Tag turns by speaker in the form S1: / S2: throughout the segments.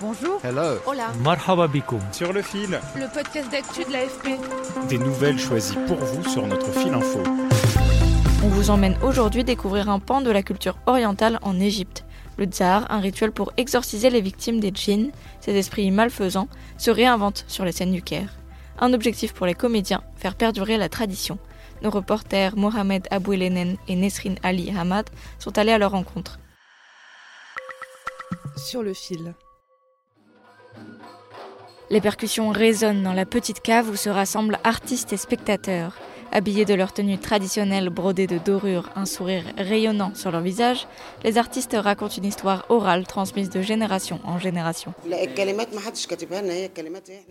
S1: Bonjour.
S2: Hello.
S1: Hola.
S3: Marhaba bikoum.
S4: Sur le fil,
S1: Le podcast d'actu de l'AFP.
S4: des nouvelles choisies pour vous sur notre fil info.
S5: On vous emmène aujourd'hui découvrir un pan de la culture orientale en Égypte. Le tsar, un rituel pour exorciser les victimes des djinns, ces esprits malfaisants, se réinvente sur les scènes du Caire. Un objectif pour les comédiens, faire perdurer la tradition. Nos reporters Mohamed Abouelenen et Nesrin Ali Hamad sont allés à leur rencontre.
S1: Sur le fil.
S5: Les percussions résonnent dans la petite cave où se rassemblent artistes et spectateurs. Habillés de leur tenue traditionnelle brodée de dorures, un sourire rayonnant sur leur visage, les artistes racontent une histoire orale transmise de génération en génération.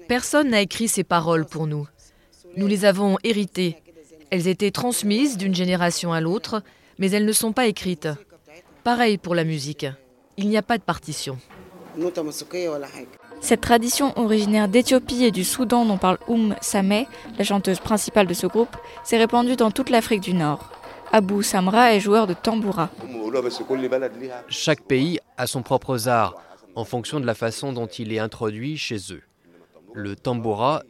S6: Personne n'a écrit ces paroles pour nous. Nous les avons héritées. Elles étaient transmises d'une génération à l'autre, mais elles ne sont pas écrites. Pareil pour la musique. Il n'y a pas de partition.
S5: Cette tradition originaire d'Éthiopie et du Soudan dont parle Oum Sameh, la chanteuse principale de ce groupe, s'est répandue dans toute l'Afrique du Nord. Abou Samra est joueur de tamboura.
S2: Chaque pays a son propre art en fonction de la façon dont il est introduit chez eux. Le tambora,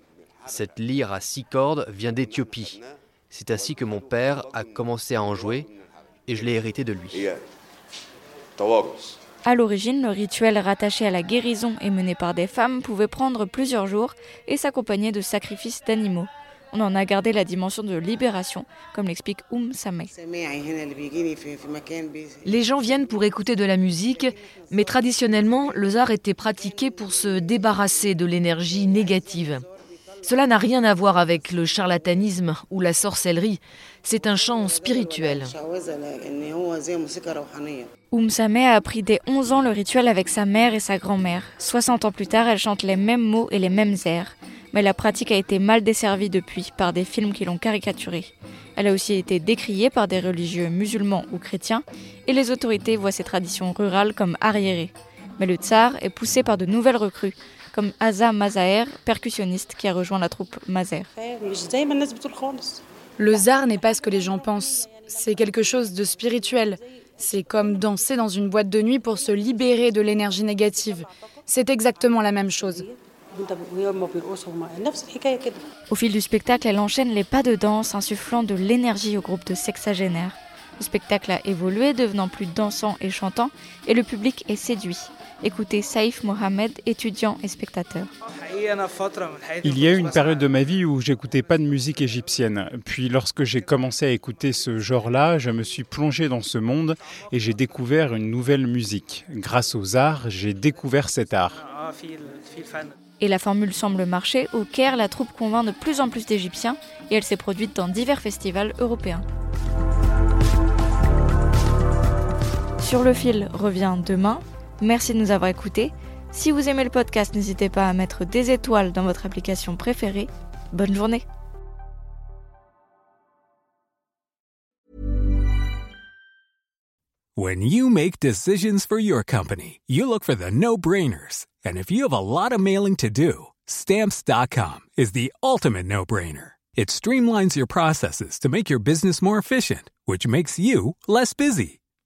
S2: cette lyre à six cordes, vient d'Éthiopie. C'est ainsi que mon père a commencé à en jouer et je l'ai hérité de lui.
S5: À l'origine, le rituel rattaché à la guérison et mené par des femmes pouvait prendre plusieurs jours et s'accompagner de sacrifices d'animaux. On en a gardé la dimension de libération, comme l'explique Oum Sameh.
S6: Les gens viennent pour écouter de la musique, mais traditionnellement, le zar était pratiqué pour se débarrasser de l'énergie négative. Cela n'a rien à voir avec le charlatanisme ou la sorcellerie. C'est un chant spirituel.
S5: Oum Sameh a appris dès 11 ans le rituel avec sa mère et sa grand-mère. 60 ans plus tard, elle chante les mêmes mots et les mêmes airs. Mais la pratique a été mal desservie depuis par des films qui l'ont caricaturée. Elle a aussi été décriée par des religieux musulmans ou chrétiens, et les autorités voient ces traditions rurales comme arriérées. Mais le tsar est poussé par de nouvelles recrues, comme Aza Mazaher, percussionniste qui a rejoint la troupe Mazer.
S7: Le zar n'est pas ce que les gens pensent. C'est quelque chose de spirituel. C'est comme danser dans une boîte de nuit pour se libérer de l'énergie négative. C'est exactement la même chose.
S5: Au fil du spectacle, elle enchaîne les pas de danse, insufflant de l'énergie au groupe de sexagénaires. Le spectacle a évolué, devenant plus dansant et chantant, et le public est séduit. Écoutez Saïf Mohamed, étudiant et spectateur.
S4: Il y a eu une période de ma vie où j'écoutais pas de musique égyptienne. Puis lorsque j'ai commencé à écouter ce genre-là, je me suis plongé dans ce monde et j'ai découvert une nouvelle musique. Grâce aux arts, j'ai découvert cet art.
S5: Et la formule semble marcher. Au Caire, la troupe convainc de plus en plus d'Égyptiens et elle s'est produite dans divers festivals européens. Sur le fil revient demain. Merci de nous avoir écoutés. Si vous aimez le podcast, n'hésitez pas à mettre des étoiles dans votre application préférée. Bonne journée.
S8: When you make decisions for your company, you look for the no-brainers. And if you have a lot of mailing to do, stamps.com is the ultimate no-brainer. It streamlines your processes to make your business more efficient, which makes you less busy.